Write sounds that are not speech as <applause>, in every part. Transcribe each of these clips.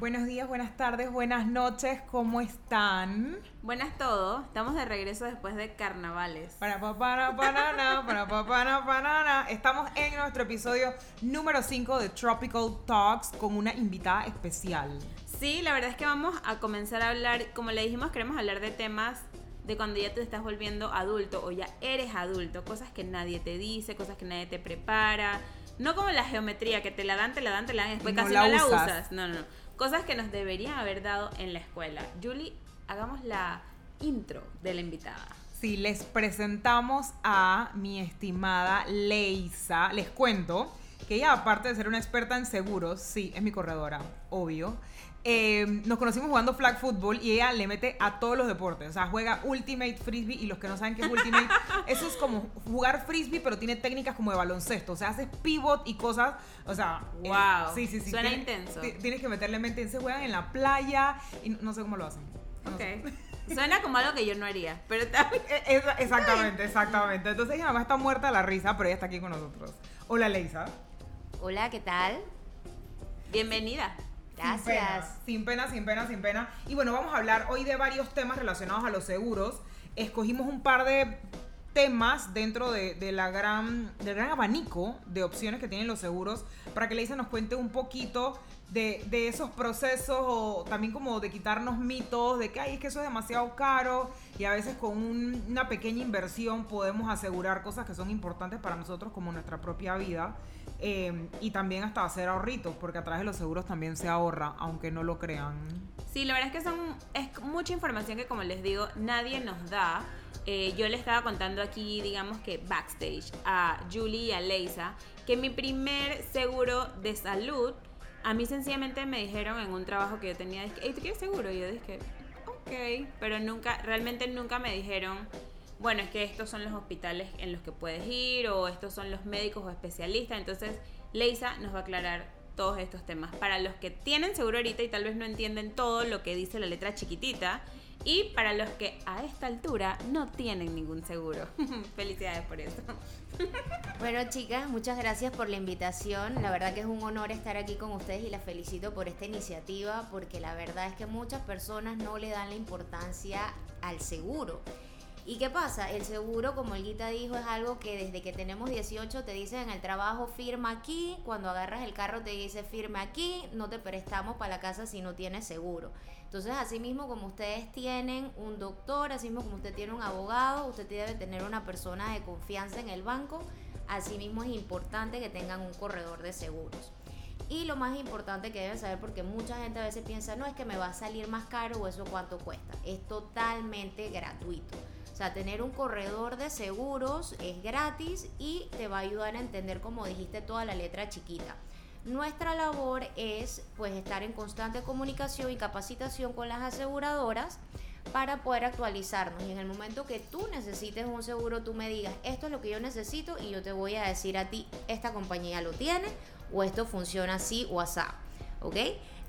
Buenos días, buenas tardes, buenas noches, ¿cómo están? Buenas todos, estamos de regreso después de carnavales. Para pa, para para para pa, para para Estamos en nuestro episodio número 5 de Tropical Talks con una invitada especial. Sí, la verdad es que vamos a comenzar a hablar, como le dijimos, queremos hablar de temas de cuando ya te estás volviendo adulto o ya eres adulto, cosas que nadie te dice, cosas que nadie te prepara. No como la geometría, que te la dan, te la dan, te la dan y después No casi la no la usas. usas. No, no, no. Cosas que nos deberían haber dado en la escuela. Julie, hagamos la intro de la invitada. Sí, les presentamos a mi estimada Leisa. Les cuento que ella, aparte de ser una experta en seguros, sí, es mi corredora, obvio. Eh, nos conocimos jugando flag football y ella le mete a todos los deportes. O sea, juega Ultimate Frisbee y los que no saben qué es Ultimate, <laughs> eso es como jugar Frisbee, pero tiene técnicas como de baloncesto. O sea, haces pivot y cosas. O sea, eh, Wow, sí, sí, sí. suena intenso. ti- Tienes que meterle mente. Se juegan en la playa y no sé cómo lo hacen. No sé. Ok. <laughs> Suena como algo que yo no haría, pero también... <laughs> E- Exactamente, exactamente. Entonces ella mamá está muerta de la risa, pero ella está aquí con nosotros. Hola, Leisa. Hola, ¿qué tal? Bienvenida. Sin pena, Gracias. sin pena, sin pena, sin pena. Y bueno, vamos a hablar hoy de varios temas relacionados a los seguros. Escogimos un par de temas dentro de, de la gran, del gran abanico de opciones que tienen los seguros para que Leisa nos cuente un poquito de, de esos procesos o también como de quitarnos mitos de que Ay, es que eso es demasiado caro y a veces con un- una pequeña inversión podemos asegurar cosas que son importantes para nosotros como nuestra propia vida eh, y también hasta hacer ahorritos porque a través de los seguros también se ahorra aunque no lo crean. Sí, la verdad es que son es mucha información que como les digo nadie nos da. Eh, yo le estaba contando aquí, digamos que backstage a Julie y a Leisa que mi primer seguro de salud, a mí sencillamente me dijeron en un trabajo que yo tenía, dije, "Ey, ¿tú quieres seguro? Y yo dije, ok, pero nunca, realmente nunca me dijeron, bueno, es que estos son los hospitales en los que puedes ir o estos son los médicos o especialistas. Entonces, Leisa nos va a aclarar todos estos temas. Para los que tienen seguro ahorita y tal vez no entienden todo lo que dice la letra chiquitita. Y para los que a esta altura no tienen ningún seguro. <laughs> Felicidades por eso. Bueno, chicas, muchas gracias por la invitación. La verdad que es un honor estar aquí con ustedes y las felicito por esta iniciativa porque la verdad es que muchas personas no le dan la importancia al seguro. ¿Y qué pasa? El seguro, como el Guita dijo, es algo que desde que tenemos 18 te dicen en el trabajo firma aquí, cuando agarras el carro te dice firma aquí, no te prestamos para la casa si no tienes seguro. Entonces, así mismo como ustedes tienen un doctor, así mismo como usted tiene un abogado, usted debe tener una persona de confianza en el banco, así mismo es importante que tengan un corredor de seguros. Y lo más importante que deben saber, porque mucha gente a veces piensa, no es que me va a salir más caro o eso cuánto cuesta. Es totalmente gratuito. Sea, tener un corredor de seguros es gratis y te va a ayudar a entender, como dijiste, toda la letra chiquita. Nuestra labor es pues estar en constante comunicación y capacitación con las aseguradoras para poder actualizarnos y en el momento que tú necesites un seguro tú me digas esto es lo que yo necesito y yo te voy a decir a ti esta compañía lo tiene o esto funciona así o así, ¿ok?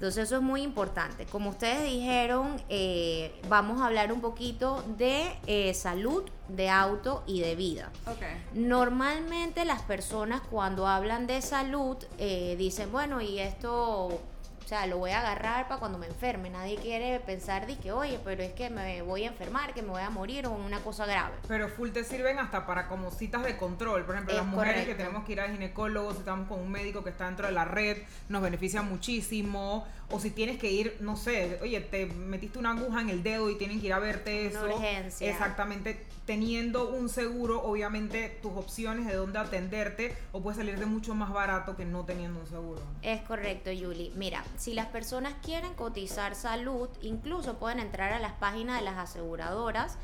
Entonces eso es muy importante. Como ustedes dijeron, eh, vamos a hablar un poquito de eh, salud, de auto y de vida. Ok. Normalmente las personas cuando hablan de salud eh, dicen, bueno, y esto, o sea, lo voy a agarrar para cuando me enferme. Nadie quiere pensar de que, oye, pero es que me voy a enfermar, que me voy a morir o una cosa grave. Pero full te sirven hasta para como citas de control. Por ejemplo, Es las mujeres que tenemos que ir al ginecólogo, si estamos con un médico que está dentro de la red, nos beneficia muchísimo. O si tienes que ir, no sé, oye, te metiste una aguja en el dedo y tienen que ir a verte Una eso. urgencia. Exactamente. Teniendo un seguro, obviamente tus opciones de dónde atenderte o puede salir de mucho más barato que no teniendo un seguro. Es correcto, Yuli. Mira, si las personas quieren cotizar salud, incluso pueden entrar a las páginas de las aseguradoras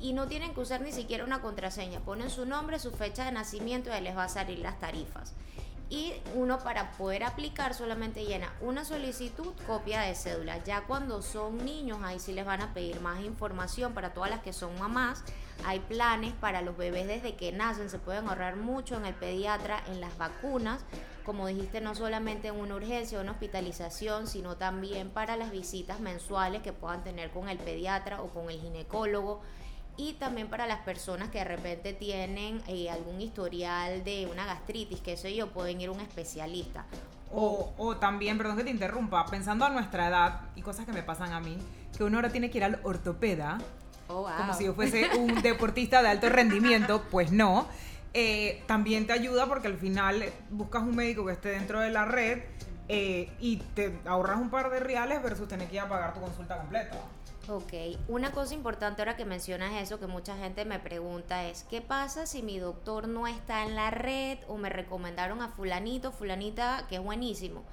y no tienen que usar ni siquiera una contraseña. Ponen su nombre, su fecha de nacimiento y ahí les va a salir las tarifas. Y uno para poder aplicar solamente llena una solicitud, copia de cédula. Ya cuando son niños, ahí sí les van a pedir más información para todas las que son mamás. Hay planes para los bebés desde que nacen, se pueden ahorrar mucho en el pediatra, en las vacunas. Como dijiste, no solamente en una urgencia una hospitalización, sino también para las visitas mensuales que puedan tener con el pediatra o con el ginecólogo. y también para las personas que de repente tienen eh, algún historial de una gastritis, que sé yo, pueden ir a un especialista. O, o también, perdón que te interrumpa, pensando a nuestra edad y cosas que me pasan a mí, que uno ahora tiene que ir al ortopeda, Oh, wow. como si yo fuese un <laughs> deportista de alto rendimiento, pues no. Eh, también te ayuda porque al final buscas un médico que esté dentro de la red eh, y te ahorras un par de reales versus tener que ir a pagar tu consulta completa. Ok, una cosa importante ahora que mencionas eso, que mucha gente me pregunta es, ¿qué pasa si mi doctor no está en la red o me recomendaron a fulanito, fulanita, que es buenísimo?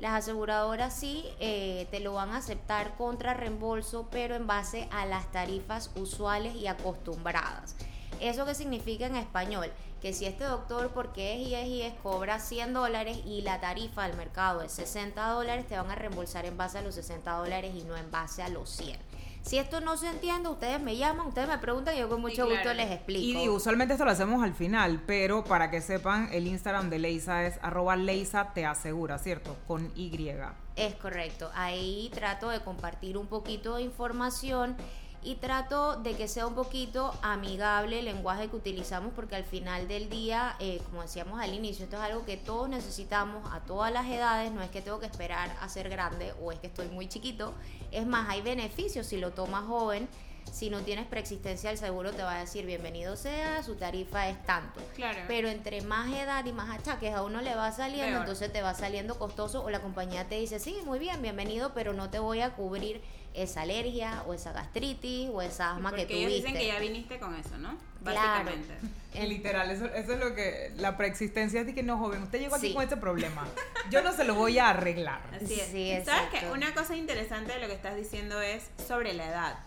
Las aseguradoras sí eh, te lo van a aceptar contra reembolso, pero en base a las tarifas usuales y acostumbradas. ¿Eso qué significa en español? Que si este doctor, porque es y es y es, cobra 100 dólares y la tarifa del mercado es 60 dólares, te van a reembolsar en base a los 60 dólares y no en base a los 100. Si esto no se entiende, ustedes me llaman, ustedes me preguntan y yo con mucho Sí, gusto claro. les Y explico. digo, usualmente esto lo hacemos al final, pero para que sepan, el Instagram de Leisa es arroba Leisa te asegura, ¿cierto? Con Y. Es correcto. Ahí trato de compartir un poquito de información y trato de que sea un poquito amigable el lenguaje que utilizamos porque al final del día, eh, como decíamos al inicio, esto es algo que todos necesitamos a todas las edades, no es que tengo que esperar a ser grande o es que estoy muy chiquito, es más, hay beneficios si lo tomas joven. Si no tienes preexistencia, el seguro te va a decir bienvenido sea, su tarifa es tanto. Claro. Pero entre más edad y más achaques a uno le va saliendo, Peor. entonces te va saliendo costoso o la compañía te dice, sí, muy bien, bienvenido, pero no te voy a cubrir esa alergia o esa gastritis o esa asma que Porque tuviste. ellos dicen que ya viniste con eso, ¿no? Claro. Básicamente. En- Literal, eso, eso es lo que la preexistencia es de que no, joven, usted llegó aquí Sí. con este problema. Yo no se lo voy a arreglar. Así es. Sí, ¿Sabes qué? Una cosa interesante de lo que estás diciendo es sobre la edad.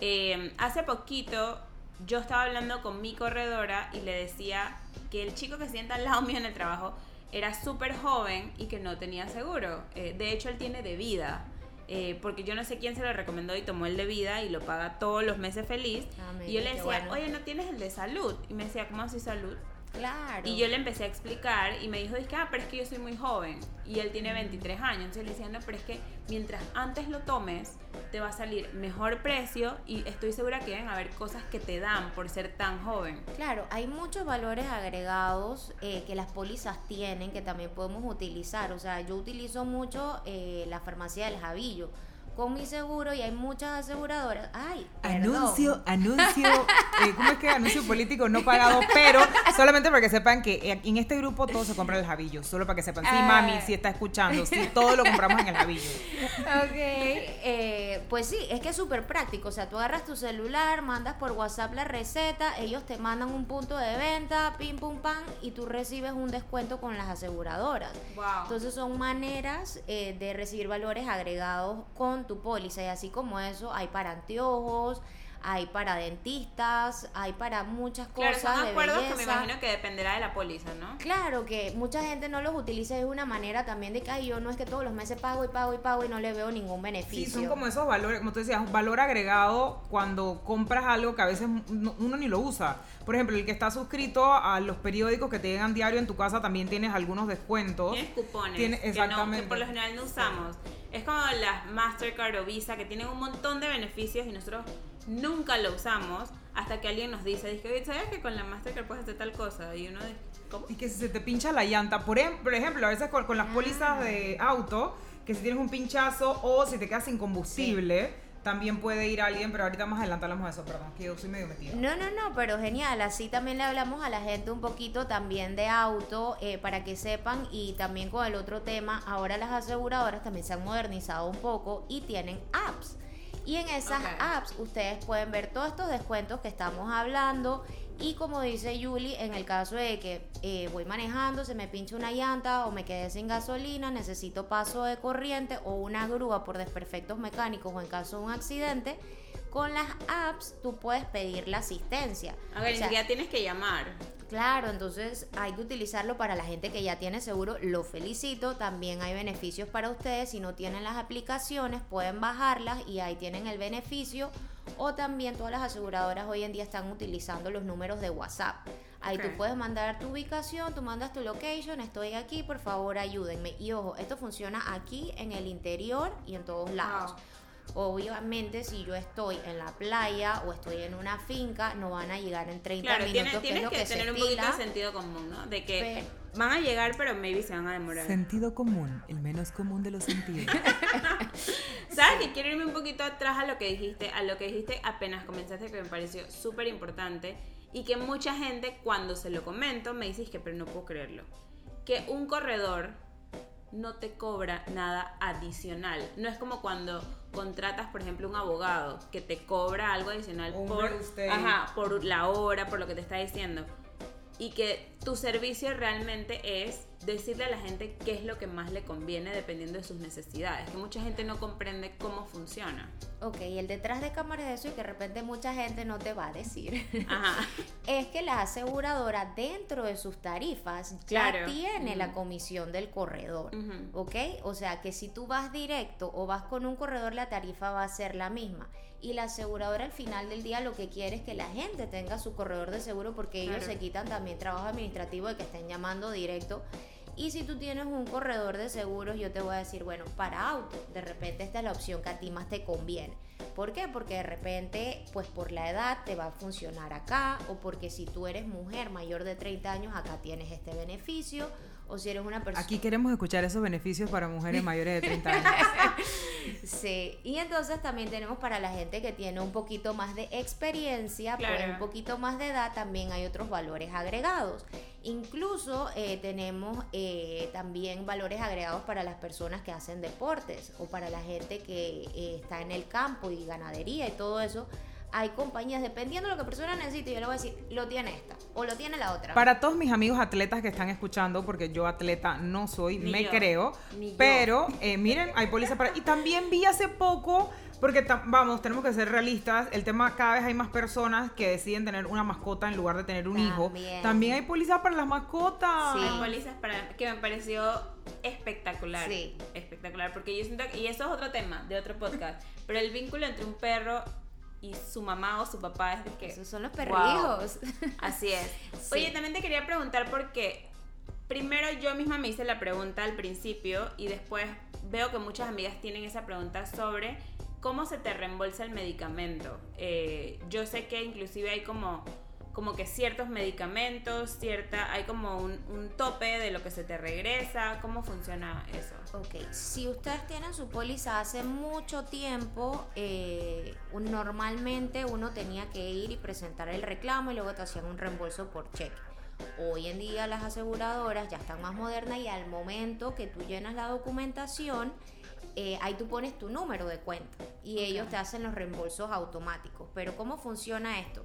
Eh, hace poquito yo estaba hablando con mi corredora y le decía que el chico que sienta al lado mío en el trabajo era súper joven y que no tenía seguro. Eh, de hecho, él tiene de vida. eh, porque yo no sé quién se lo recomendó y tomó el de vida y lo paga todos los meses feliz. Ah, y yo le decía, bueno. oye, ¿no tienes el de salud? Y me decía, ¿cómo así salud? Claro. Y yo le empecé a explicar y me dijo, que, ah, pero es que yo soy muy joven y él tiene 23 años. Entonces le decía, no, pero es que mientras antes lo tomes, te va a salir mejor precio y estoy segura que deben haber cosas que te dan por ser tan joven. Claro, hay muchos valores agregados eh, que las pólizas tienen que también podemos utilizar. O sea, yo utilizo mucho eh, la farmacia del Javillo con mi seguro y hay muchas aseguradoras. Ay, perdón. Anuncio, anuncio, <laughs> eh, ¿cómo es que anuncio político no pagado? Pero solamente para que sepan que eh, en este grupo todo se compra en el Javillo. Solo para que sepan. Sí, mami, si está escuchando, sí, todo lo compramos en el Javillo. Ok, eh, pues sí, es que es súper práctico. O sea, tú agarras tu celular, mandas por WhatsApp la receta, ellos te mandan un punto de venta, pim pum pam, y tú recibes un descuento con las aseguradoras. Wow. Entonces son maneras eh, de recibir valores agregados con tu póliza. Y así como eso, hay para anteojos, hay para dentistas, hay para muchas claro, cosas son de acuerdos que me imagino que dependerá de la póliza, ¿no? Claro que mucha gente no los utiliza de una manera también de que "Ay, yo no es que todos los meses pago y pago y pago y no le veo ningún Sí, beneficio. son como esos valores, como tú decías, un valor agregado cuando compras algo que a veces no- uno ni lo usa. Por ejemplo, el que está suscrito a los periódicos que te llegan diario en tu casa también tienes algunos descuentos. Tienes cupones Tiene- que, no, exactamente. que por lo general no usamos. Es como las Mastercard o Visa que tienen un montón de beneficios y nosotros nunca lo usamos hasta que alguien nos dice, dice, "Oye, ¿sabes que con la Mastercard puedes hacer tal cosa? Y uno dice, ¿cómo? Y que si se te pincha la llanta, por, em- por ejemplo, a veces con, con las pólizas de auto, que si tienes un pinchazo o si te quedas sin combustible, también puede ir alguien, pero ahorita más adelante hablamos de eso, perdón, que yo soy medio metida. No, no, no, pero genial. Así también le hablamos a la gente un poquito también de auto eh, para que sepan y también con el otro tema, ahora las aseguradoras también se han modernizado un poco y tienen apps. Y en esas apps ustedes pueden ver todos estos descuentos que estamos hablando y como dice Julie, en el caso de que eh, voy manejando, se me pincha una llanta o me quedé sin gasolina, necesito paso de corriente o una grúa por desperfectos mecánicos o en caso de un accidente, con las apps tú puedes pedir la asistencia. A ver, O sea, siquiera tienes que llamar. Claro, entonces hay que utilizarlo para la gente que ya tiene seguro. Lo felicito. También hay beneficios para ustedes. Si no tienen las aplicaciones, pueden bajarlas y ahí tienen el beneficio. O también todas las aseguradoras hoy en día están utilizando los números de WhatsApp. Ahí Ok. tú puedes mandar tu ubicación, tú mandas tu location, estoy aquí, por favor ayúdenme. Y ojo, esto funciona aquí en el interior y en todos lados. Wow. Obviamente, si yo estoy en la playa o estoy en una finca, no van a llegar en 30 Claro, minutos. tienes, que tienes es lo que, que se tener un poquito de sentido común, ¿no? De que Pero- van a llegar, pero maybe se van a demorar. Sentido común, el menos común de los sentidos. <laughs> ¿Sabes que quiero irme un poquito atrás a lo que dijiste, a lo que dijiste apenas comenzaste que me pareció súper importante y que mucha gente cuando se lo comento me dice "Es que pero no puedo creerlo. Que un corredor no te cobra nada adicional. No es como cuando contratas, por ejemplo, un abogado que te cobra algo adicional Un por, ajá, por la hora, por lo que te está diciendo. Y que tu servicio realmente es decirle a la gente qué es lo que más le conviene dependiendo de sus necesidades. Que mucha gente no comprende cómo funciona. Ok, el detrás de cámaras de eso y que de repente mucha gente no te va a decir. Ajá. <laughs> es que la aseguradora dentro de sus tarifas Claro. ya tiene la comisión del corredor. ¿Ok? O sea que si tú vas directo o vas con un corredor, la tarifa va a ser la misma. Y la aseguradora al final del día lo que quiere es que la gente tenga su corredor de seguro porque ellos Claro. se quitan también trabajo administrativo de que estén llamando directo. Y si tú tienes un corredor de seguros, yo te voy a decir, bueno, para auto, de repente esta es la opción que a ti más te conviene. ¿Por qué? Porque de repente, pues por la edad te va a funcionar acá, o porque si tú eres mujer mayor de 30 años, acá tienes este beneficio, o si eres una persona... Aquí queremos escuchar esos beneficios para mujeres <laughs> mayores de 30 años. Sí, y entonces también tenemos para la gente que tiene un poquito más de experiencia, pues Claro. un poquito más de edad, también hay otros valores agregados. Incluso eh, tenemos eh, también valores agregados para las personas que hacen deportes o para la gente que eh, está en el campo y ganadería y todo eso. Hay compañías, dependiendo de lo que persona necesite, yo le voy a decir, lo tiene esta o lo tiene la otra. Para todos mis amigos atletas que están escuchando, porque yo atleta no soy, Ni me yo. creo, Ni yo. pero eh, miren, hay póliza para... Y también vi hace poco, porque vamos, tenemos que ser realistas, el tema cada vez hay más personas que deciden tener una mascota en lugar de tener un hijo. También. También hay póliza para las mascotas. Sí. Hay pólizas para que me pareció espectacular. Sí. Espectacular, porque yo siento que, y eso es otro tema de otro podcast, pero el vínculo entre un perro y su mamá o su papá es de que Esos son los wow. perrijos. <laughs> Así es. Sí. Oye, también te quería preguntar porque primero yo misma me hice la pregunta al principio y después veo que muchas amigas tienen esa pregunta sobre cómo se te reembolsa el medicamento. Eh, yo sé que inclusive hay como como que ciertos medicamentos, cierta, hay como un, un tope de lo que se te regresa, ¿cómo funciona eso? Ok, si ustedes tienen su póliza hace mucho tiempo, eh, normalmente uno tenía que ir y presentar el reclamo y luego te hacían un reembolso por cheque. Hoy en día las aseguradoras ya están más modernas y al momento que tú llenas la documentación, eh, ahí tú pones tu número de cuenta y ellos te hacen los reembolsos automáticos. Pero ¿cómo funciona esto?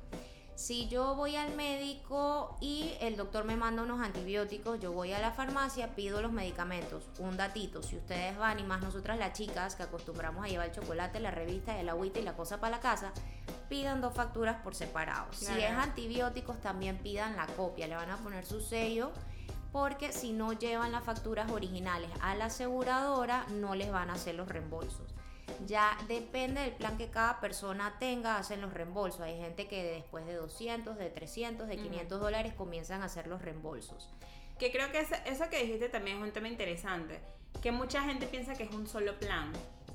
Si yo voy al médico y el doctor me manda unos antibióticos, yo voy a la farmacia, pido los medicamentos. Un datito, si ustedes van y más nosotras las chicas que acostumbramos a llevar el chocolate, la revista, el agüita y la cosa para la casa, pidan dos facturas por separado. Si es antibióticos, también pidan la copia, le van a poner su sello. Porque si no llevan las facturas originales a la aseguradora, no les van a hacer los reembolsos. Ya depende del plan que cada persona tenga, hacen los reembolsos. Hay gente que después de 200, de 300, de 500 dólares comienzan a hacer los reembolsos. Que creo que eso, eso que dijiste también es un tema interesante, que mucha gente piensa que es un solo plan.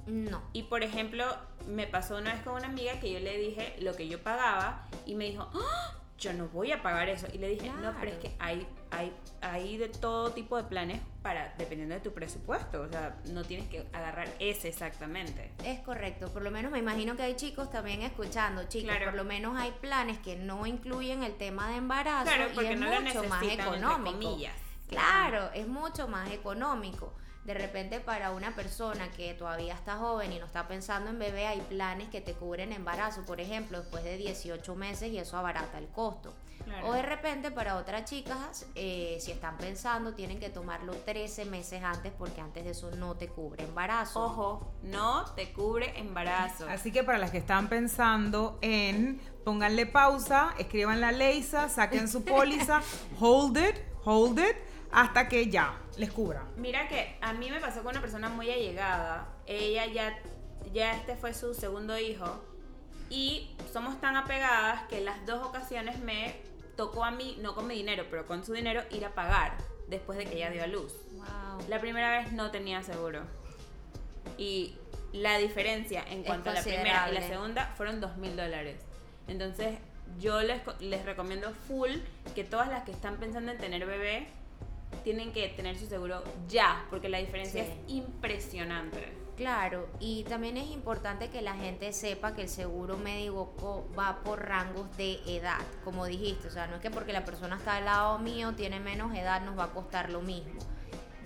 No. Y por ejemplo, me pasó una vez con una amiga que yo le dije lo que yo pagaba y me dijo, "Ah, yo no voy a pagar eso. Y le dije, no, pero es que hay, hay, hay de todo tipo de planes para, dependiendo de tu presupuesto. O sea, no tienes que agarrar ese exactamente. Es correcto, por lo menos me imagino que hay chicos también escuchando, chicos, Claro. por lo menos hay planes que no incluyen el tema de embarazo Claro, y porque es no lo mucho más económico. Claro, es mucho más económico. De repente para una persona que todavía está joven y no está pensando en bebé, hay planes que te cubren embarazo, por ejemplo, después de 18 meses y eso abarata el costo. Claro. O de repente para otras chicas, eh, si están pensando, tienen que tomarlo 13 meses antes porque antes de eso no te cubre embarazo. Ojo, no te cubre embarazo. Así que para las que están pensando en, pónganle pausa, escriban la Leisa, saquen su póliza, <laughs> hold it, hold it, hasta que ya les cubra. Mira que a mí me pasó con una persona muy allegada. Ella ya, ya este fue su segundo hijo. Y somos tan apegadas que las dos ocasiones me tocó a mí, no con mi dinero, pero con su dinero, ir a pagar después de que ella dio a luz. Wow. La primera vez no tenía seguro. Y la diferencia en cuanto a la primera y la segunda fueron dos mil dólares. Entonces, yo les, les recomiendo full que todas las que están pensando en tener bebé tienen que tener su seguro ya, porque la diferencia Sí. es impresionante. Claro, y también es importante que la gente sepa que el seguro médico co- va por rangos de edad, como dijiste, o sea, no es que porque la persona está al lado mío, tiene menos edad, nos va a costar lo mismo.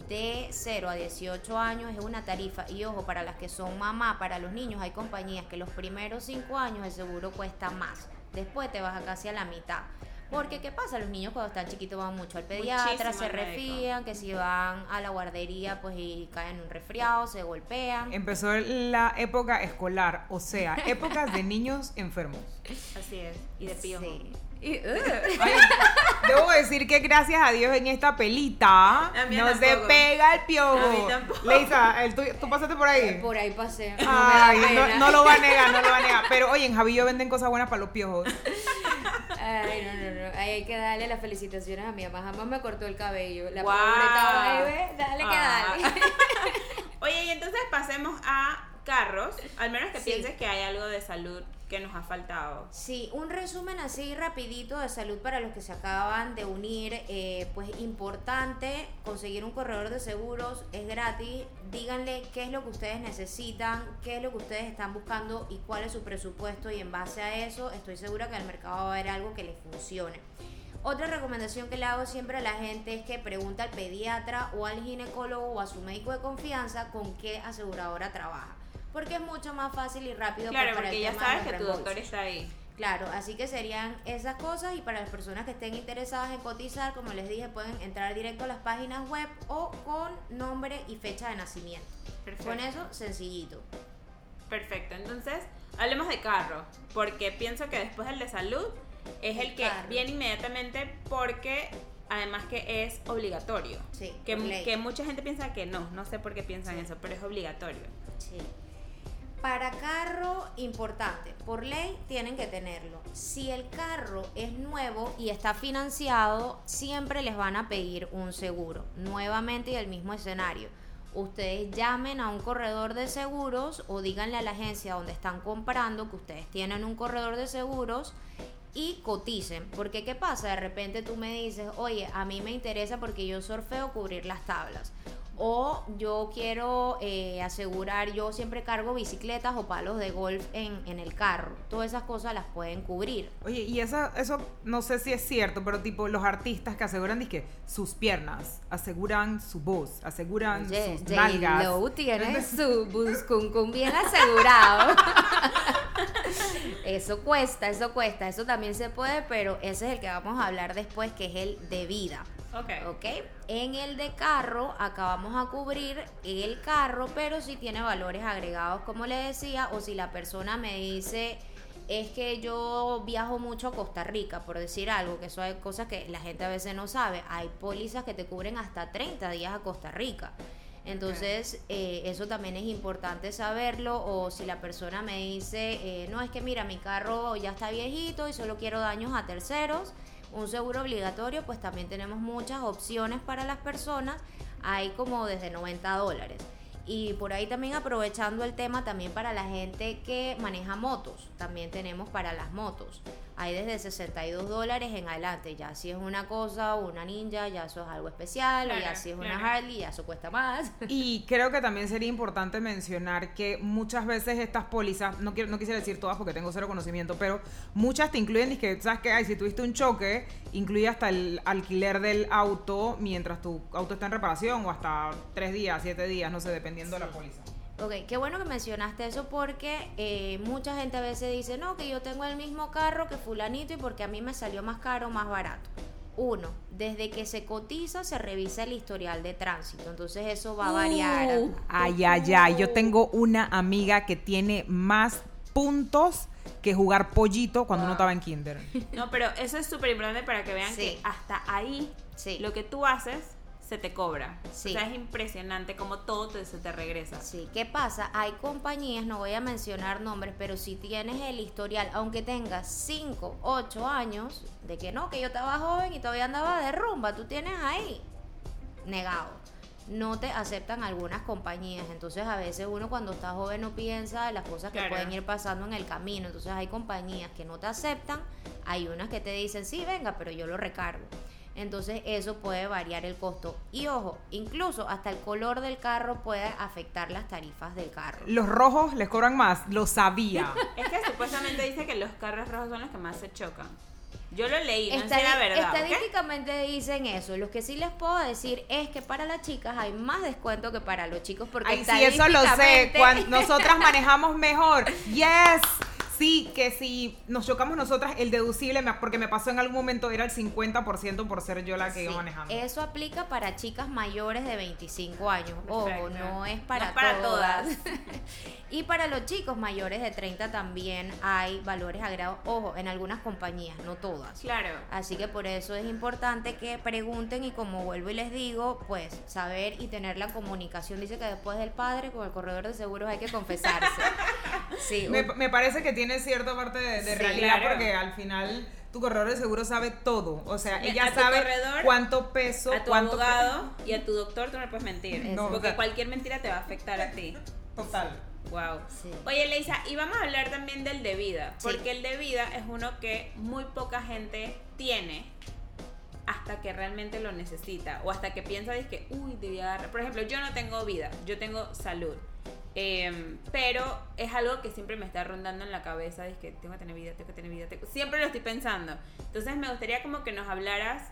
De 0 a 18 años es una tarifa, y ojo, para las que son mamá, para los niños hay compañías que los primeros 5 años el seguro cuesta más, después te vas a casi a la mitad. Porque, ¿qué pasa? Los niños cuando están chiquitos van mucho al pediatra, Muchísimo se refían, que si van a la guardería, pues y caen en un resfriado, se golpean. Empezó la época escolar, o sea, <laughs> épocas de niños enfermos. Así es. Y de. Sí. Y, uh, Ay, debo decir que gracias a Dios en esta pelita no se pega el piojo. Leisa, ¿tú pasaste por ahí? por ahí pasé. No Ay, no lo va a negar, no lo va a negar. Pero oye, en Javillo venden cosas buenas para los piojos. <laughs> Ay, no, no, no. Ahí hay que darle las felicitaciones a mi mamá. Jamás me cortó el cabello. La pobre estaba ahí, ¿ves? Dale que Ah. dale. <laughs> Oye, y entonces pasemos a carros, al menos que Sí. pienses que hay algo de salud que nos ha faltado. Sí, un resumen así rapidito de salud para los que se acaban de unir. eh, pues importante conseguir un corredor de seguros, es gratis. Díganle qué es lo que ustedes necesitan, qué es lo que ustedes están buscando y cuál es su presupuesto y en base a eso estoy segura que el mercado va a haber algo que les funcione. Otra recomendación que le hago siempre a la gente es que pregunte al pediatra o al ginecólogo o a su médico de confianza con qué aseguradora trabaja. Porque es mucho más fácil y rápido Claro, porque ya sabes que tu doctor está ahí. Claro, así que serían esas cosas y para las personas que estén interesadas en cotizar, como les dije, pueden entrar directo a las páginas web o con nombre y fecha de nacimiento. Perfecto. Con eso, sencillito. Perfecto, entonces hablemos de carro, porque pienso que después el de salud es el, El que carro. viene inmediatamente porque además que es obligatorio. Sí, Que, mucha gente piensa que no, no sé por qué piensan Sí. eso, pero es obligatorio. Sí. Para carro, importante, por ley tienen que tenerlo. Si el carro es nuevo y está financiado, siempre les van a pedir un seguro. Nuevamente y el mismo escenario. Ustedes llamen a un corredor de seguros o díganle a la agencia donde están comprando que ustedes tienen un corredor de seguros y coticen. Porque ¿qué pasa? De repente tú me dices, oye, a mí me interesa porque yo sorfeo cubrir las tablas. O yo quiero eh, asegurar, yo siempre cargo bicicletas o palos de golf en, en el carro. Todas esas cosas las pueden cubrir. Oye, y esa, eso no sé si es cierto, pero tipo los artistas que aseguran dizque, sus piernas, aseguran su voz, aseguran Oye, sus nalgas. J-Lo tiene su buscuncum bien asegurado. <laughs> eso cuesta, eso cuesta, eso también se puede, pero ese es el que vamos a hablar después, que es el de vida. Ok. ¿Ok? En el de carro, acá vamos a cubrir el carro, pero si tiene valores agregados, como le decía, o si la persona me dice, es que yo viajo mucho a Costa Rica, por decir algo, que eso hay cosas que la gente a veces no sabe. Hay pólizas que te cubren hasta 30 días a Costa Rica. Entonces, eh, eso también es importante saberlo. O si la persona me dice, eh, no, es que mira, mi carro ya está viejito y solo quiero daños a terceros, un seguro obligatorio, pues también tenemos muchas opciones para las personas. Hay como desde 90 dólares. Y por ahí también aprovechando el tema también para la gente que maneja motos. También tenemos para las motos. Hay desde 62 dólares en adelante. Ya si es una cosa, una ninja, ya eso es algo especial. o ya Claro, si es una claro. Harley, ya eso cuesta más. Y <laughs> creo que también sería importante mencionar que muchas veces estas pólizas, no, quiero, no quisiera decir todas porque tengo cero conocimiento, pero muchas te incluyen, y que, ¿sabes qué? Ay, si tuviste un choque, incluye hasta el alquiler del auto mientras tu auto está en reparación o hasta tres días, siete días, no sé, dependiendo de la póliza. Ok, qué bueno que mencionaste eso porque eh, mucha gente a veces dice, no, que yo tengo el mismo carro que fulanito y porque a mí me salió más caro o más barato. Uno, desde que se cotiza se revisa el historial de tránsito, entonces eso va a variar. Uh, ay, ay, ay. Yo tengo una amiga que tiene más puntos que jugar pollito cuando uno estaba en kinder. No, pero eso es súper importante para que vean Sí. que hasta ahí Sí. lo que tú haces se te cobra. Sí. O sea, es impresionante como todo te- se te regresa. Sí, ¿qué pasa? Hay compañías, no voy a mencionar nombres, pero si tienes el historial, aunque tengas 5, 8 años, de que no, que yo estaba joven y todavía andaba de rumba, tú tienes ahí negado. no te aceptan algunas compañías. Entonces a veces uno cuando está joven no piensa en las cosas que Claro. pueden ir pasando en el camino. Entonces hay compañías que no te aceptan, hay unas que te dicen, sí, venga, pero yo lo recargo. Entonces eso puede variar el costo. Y ojo, incluso hasta el color del carro puede afectar las tarifas del carro. Los rojos les cobran más, lo sabía. <laughs> Es que supuestamente dice que los carros rojos son los que más se chocan. Yo lo leí, no sé Estadi- era verdad. Estadísticamente dicen eso. Lo que sí les puedo decir es que para las chicas hay más descuento que para los chicos porque Ay, sí, eso lo sé. Cuando nosotras <laughs> manejamos mejor. Yes. Sí, que si nos chocamos nosotras, el deducible, me- porque me pasó en algún momento, era el 50% por ser yo la que Sí, iba manejando. Eso aplica para chicas mayores de 25 años. Ojo, no es para, No es para todas. <laughs> y para los chicos mayores de 30 también hay valores agregados. Ojo, en algunas compañías, no todas. Claro. Así que por eso es importante que pregunten y como vuelvo y les digo, pues saber y tener la comunicación. Dice que después del padre con el corredor de seguros hay que confesarse. <laughs> Sí, Me, parece que tiene cierta parte de, de Sí, realidad claro. porque al final tu corredor de seguro sabe todo. O sea, ella a sabe corredor, cuánto peso, A tu cuánto abogado y a tu doctor tú no le puedes mentir. No, porque o sea- cualquier mentira te va a afectar a ti. Total. Wow. Sí. Oye, Leisa, y vamos a hablar también del de vida. Sí. Porque el de vida es uno que muy poca gente tiene hasta que realmente lo necesita. O hasta que piensa, que, uy, debía agarrar. Por ejemplo, yo no tengo vida, yo tengo salud. Em, pero es algo que siempre me está rondando en la cabeza, es que tengo que tener vida, tengo que tener vida, tengo- siempre lo estoy pensando. Entonces me gustaría como que nos hablaras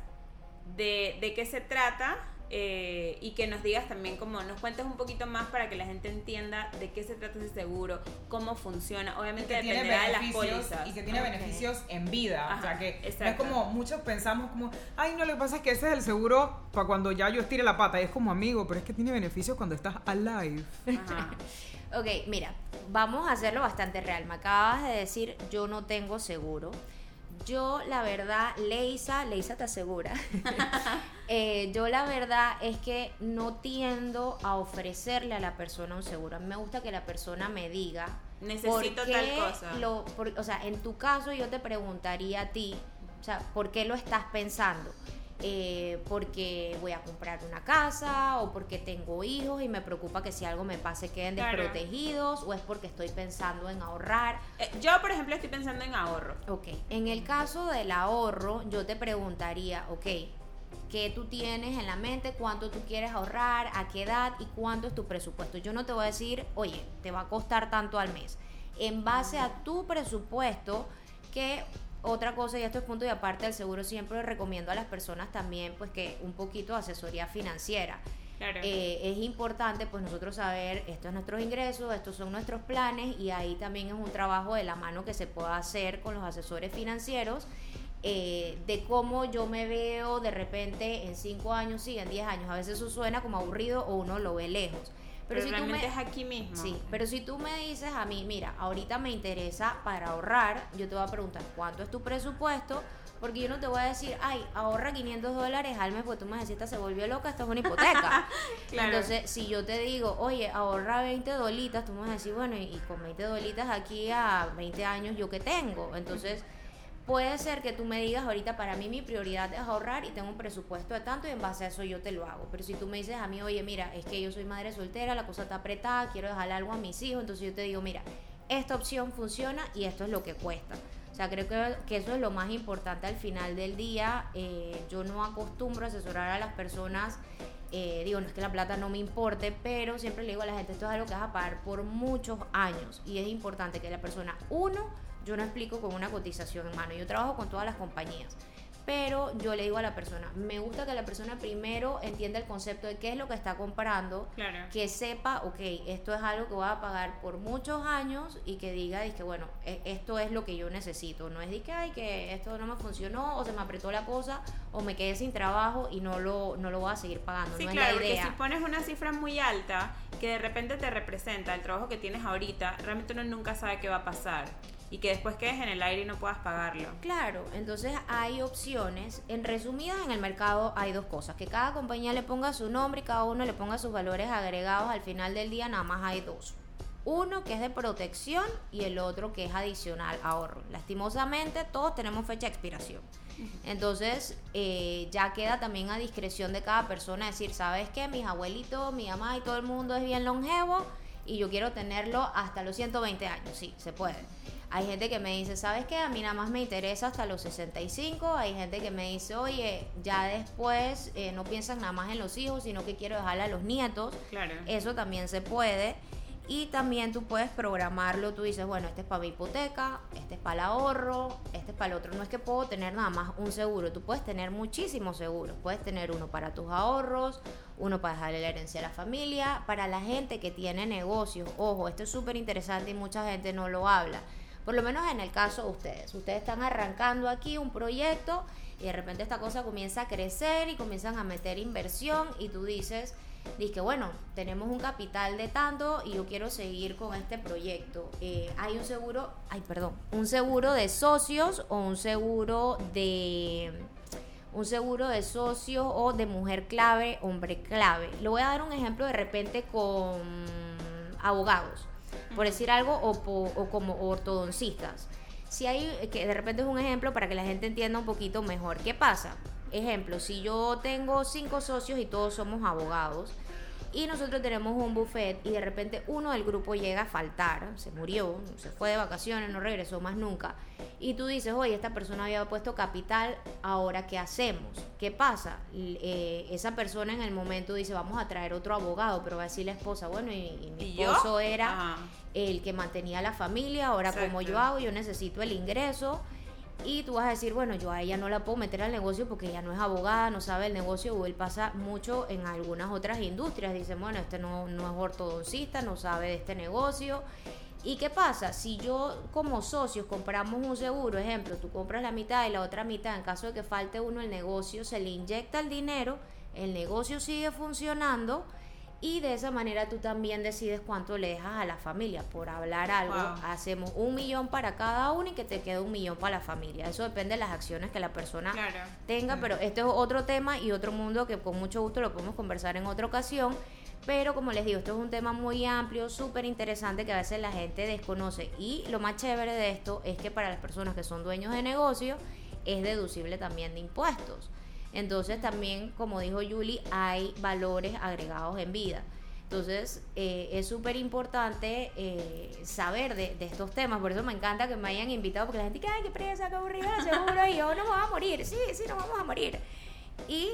de, de qué se trata eh, y que nos digas también como nos cuentes un poquito más para que la gente entienda de qué se trata ese seguro, cómo funciona, obviamente dependerá de las pólizas. y que tiene beneficios en vida. o sea que no es como muchos pensamos como, ay no, lo que pasa es que ese es el seguro para cuando ya yo estire la pata. Y es como amigo, pero es que tiene beneficios cuando estás alive. Ajá. <laughs> Ok, mira, vamos a hacerlo bastante real. Me acabas de decir, yo no tengo seguro. Yo, la verdad, Leisa, Leisa te asegura. <laughs> Eh, yo, la verdad, es que no tiendo a ofrecerle a la persona un seguro. A mí me gusta que la persona me diga. Necesito ¿por qué tal cosa. Lo, por- o sea, en tu caso, yo te preguntaría a ti, o sea, ¿por qué lo estás pensando? Eh, porque voy a comprar una casa o porque tengo hijos y me preocupa que si algo me pase queden Claro. desprotegidos o es porque estoy pensando en ahorrar. Eh, yo, por ejemplo, estoy pensando en ahorro. Ok, en el caso del ahorro, yo te preguntaría, ok, ¿qué tú tienes en la mente? ¿Cuánto tú quieres ahorrar? ¿A qué edad? ¿Y cuánto es tu presupuesto? Yo no te voy a decir, oye, te va a costar tanto al mes. En base a tu presupuesto, que otra cosa, y esto es punto y aparte del seguro, siempre recomiendo a las personas también, pues que un poquito de asesoría financiera. Claro. Eh, es importante pues nosotros saber estos son nuestros ingresos, estos son nuestros planes y ahí también es un trabajo de la mano que se pueda hacer con los asesores financieros eh, de cómo yo me veo de repente en 5 años, sí, en 10 años. A veces eso suena como aburrido o uno lo ve lejos. Pero Pero, si tú realmente me, es aquí mismo. Sí, pero si tú me dices a mí, mira, ahorita me interesa para ahorrar, yo te voy a preguntar cuánto es tu presupuesto, porque yo no te voy a decir, ay, ahorra 500 dólares al mes, porque tú me decís, "Esta se volvió loca, esto es una hipoteca. <laughs> Claro. Entonces, si yo te digo, oye, ahorra 20 dolitas, tú me vas a decir, bueno, y, y con 20 dolitas aquí a 20 años, ¿yo qué tengo? Entonces, puede ser que tú me digas ahorita, para mí mi prioridad es ahorrar y tengo un presupuesto de tanto y en base a eso yo te lo hago. Pero si tú me dices a mí, oye, mira, es que yo soy madre soltera, la cosa está apretada, quiero dejarle algo a mis hijos, entonces yo te digo, mira, esta opción funciona y esto es lo que cuesta. O sea, creo que, que eso es lo más importante al final del día. Eh, yo no acostumbro a asesorar a las personas. eh, digo, no es que la plata no me importe, pero siempre le digo a la gente, esto es algo que vas a pagar por muchos años. Y es importante que la persona, uno, yo no explico con una cotización en mano. Yo trabajo con todas las compañías. Pero yo le digo a la persona, me gusta que la persona primero entienda el concepto de qué es lo que está comprando, Claro. que sepa, ok, esto es algo que voy a pagar por muchos años y que diga, que bueno, e- esto es lo que yo necesito. No es de que, ay, que esto no me funcionó o se me apretó la cosa o me quedé sin trabajo y no lo, no lo voy a seguir pagando. Sí, no claro, es la porque idea. si pones una cifra muy alta que de repente te representa el trabajo que tienes ahorita, realmente uno nunca sabe qué va a pasar y que después quedes en el aire y no puedas pagarlo. Claro, entonces hay opciones. En resumidas, en el mercado hay dos cosas. Que cada compañía le ponga su nombre y cada uno le ponga sus valores agregados. Al final del día nada más hay dos. Uno que es de protección y el otro que es adicional ahorro. Lastimosamente todos tenemos fecha de expiración. Entonces eh, ya queda también a discreción de cada persona decir, ¿sabes qué? Mis abuelitos, mi mamá y todo el mundo es bien longevo y yo quiero tenerlo hasta los 120 años. Sí, se puede. Hay gente que me dice, ¿sabes qué? A mí nada más me interesa hasta los 65. Hay gente que me dice, oye, ya después eh, no piensan nada más en los hijos, sino que quiero dejarle a los nietos. Claro. Eso también se puede. Y también tú puedes programarlo, tú dices, bueno, este es para mi hipoteca, este es para el ahorro, este es para el otro. No es que puedo tener nada más un seguro, tú puedes tener muchísimos seguros. Puedes tener uno para tus ahorros, uno para dejarle la herencia a la familia, para la gente que tiene negocios. Ojo, esto es súper interesante y mucha gente no lo habla. Por lo menos en el caso de ustedes. Ustedes están arrancando aquí un proyecto y de repente esta cosa comienza a crecer y comienzan a meter inversión y tú dices, dices bueno, tenemos un capital de tanto y yo quiero seguir con este proyecto. Eh, hay un seguro, ay, perdón, un seguro de socios o un seguro de un seguro de socios o de mujer clave, hombre clave. Le voy a dar un ejemplo de repente con abogados, por decir algo, o, o como ortodoncistas. Si hay, que de repente es un ejemplo para que la gente entienda un poquito mejor. ¿Qué pasa? Ejemplo, si yo tengo cinco socios y todos somos abogados, y nosotros tenemos un buffet y de repente uno del grupo llega a faltar, se murió, se fue de vacaciones, no regresó más nunca, y tú dices, oye, esta persona había puesto capital, ahora qué hacemos? ¿Qué pasa? Eh, esa persona en el momento dice, vamos a traer otro abogado, pero va a decir la esposa, bueno, y, mi esposo era el que mantenía la familia, ahora como yo hago, yo necesito el ingreso y tú vas a decir, bueno, yo a ella no la puedo meter al negocio porque ella no es abogada, no sabe el negocio, o él pasa mucho en algunas otras industrias. Dicen, bueno, este no, no es ortodoncista, no sabe de este negocio. ¿Y qué pasa? Si yo como socios compramos un seguro, ejemplo, tú compras la mitad y la otra mitad, en caso de que falte uno el negocio, se le inyecta el dinero, el negocio sigue funcionando y de esa manera tú también decides cuánto le dejas a la familia. Por hablar algo, hacemos un millón para cada uno y que te quede un millón para la familia. Eso depende de las acciones que la persona tenga, pero este es otro tema y otro mundo que con mucho gusto lo podemos conversar en otra ocasión. Pero como les digo, esto es un tema muy amplio, súper interesante que a veces la gente desconoce. Y lo más chévere de esto es que para las personas que son dueños de negocio es deducible también de impuestos. Entonces también, como dijo Julie, hay valores agregados en vida. Entonces eh, es súper importante eh, saber de, estos temas, por eso me encanta que me hayan invitado, porque la gente dice, ay, qué presa, qué aburrida, seguro, y yo no vamos a morir, sí, sí, nos vamos a morir. Y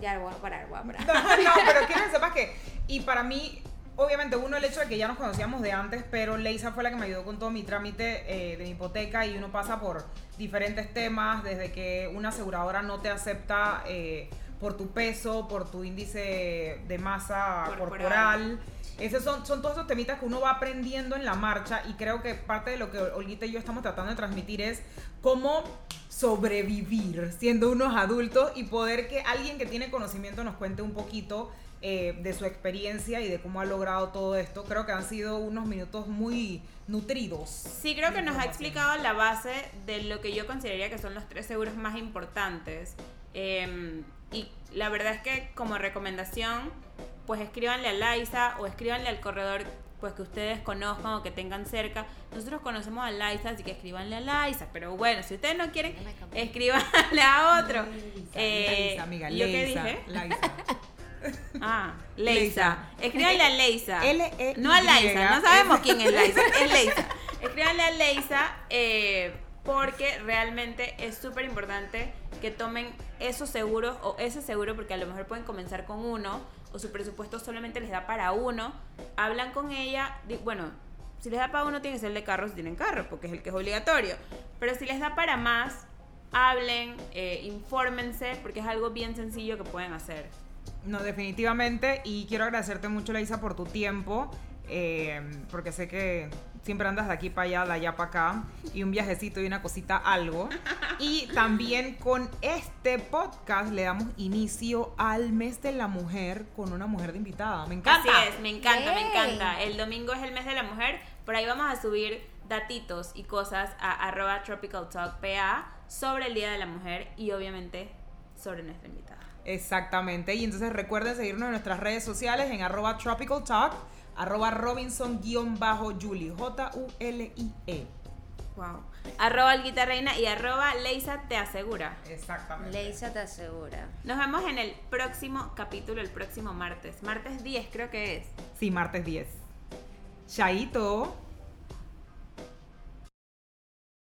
ya voy a parar, voy a parar. <laughs> No, no, pero quiero que sepas que, y para mí, obviamente uno el hecho de que ya nos conocíamos de antes, pero Leisa fue la que me ayudó con todo mi trámite eh, de mi hipoteca y uno pasa por diferentes temas, desde que una aseguradora no te acepta eh, por tu peso, por tu índice de masa corporal. Esos son, son todos esos temitas que uno va aprendiendo en la marcha y creo que parte de lo que Olguita y yo estamos tratando de transmitir es cómo sobrevivir siendo unos adultos y poder que alguien que tiene conocimiento nos cuente un poquito eh, de su experiencia y de cómo ha logrado todo esto. Creo que han sido unos minutos muy nutridos. Sí, creo que nos ha explicado la base de lo que yo consideraría que son los tres seguros más importantes. Em, y la verdad es que como recomendación, pues escríbanle a Laisa o escríbanle al corredor pues que ustedes conozcan o que tengan cerca. Nosotros conocemos a Laisa, así que escríbanle a Laisa. Pero bueno, si ustedes no quieren, escríbanle a otro. Eh, amiga, ¿Yo qué dije? Ah, Leisa. Escríbanle a Leisa. L -E no a Leisa, no sabemos quién es Leisa, es Leisa. Escríbanle a Leisa eh, porque realmente es súper importante que tomen esos seguros o ese seguro porque a lo mejor pueden comenzar con uno o su presupuesto solamente les da para uno. Hablan con ella, bueno, si les da para uno tiene que ser el de carro si tienen carro porque es el que es obligatorio. Pero si les da para más, hablen, eh, infórmense porque es algo bien sencillo que pueden hacer. No, definitivamente. Y quiero agradecerte mucho, Leisa, por tu tiempo. Eh, porque sé que siempre andas de aquí para allá, de allá para acá, y un viajecito y una cosita, algo. Y también con este podcast le damos inicio al mes de la mujer con una mujer de invitada. Me encanta. Así es, me encanta, me encanta. El domingo es el mes de la mujer, por ahí vamos a subir datitos y cosas a arroba tropical talk PA sobre el Día de la Mujer y obviamente sobre nuestra invitada. Exactamente. Y entonces recuerden seguirnos en nuestras redes sociales en arroba Tropical Talk arroba Robinson-Julie, J-U-L-I-E. Wow. Arroba el guitarreina y arroba Leisa te asegura. Exactamente. Leisa te asegura. Nos vemos en el próximo capítulo, el próximo martes. Martes 10 creo que es. Sí, martes 10. Chaito.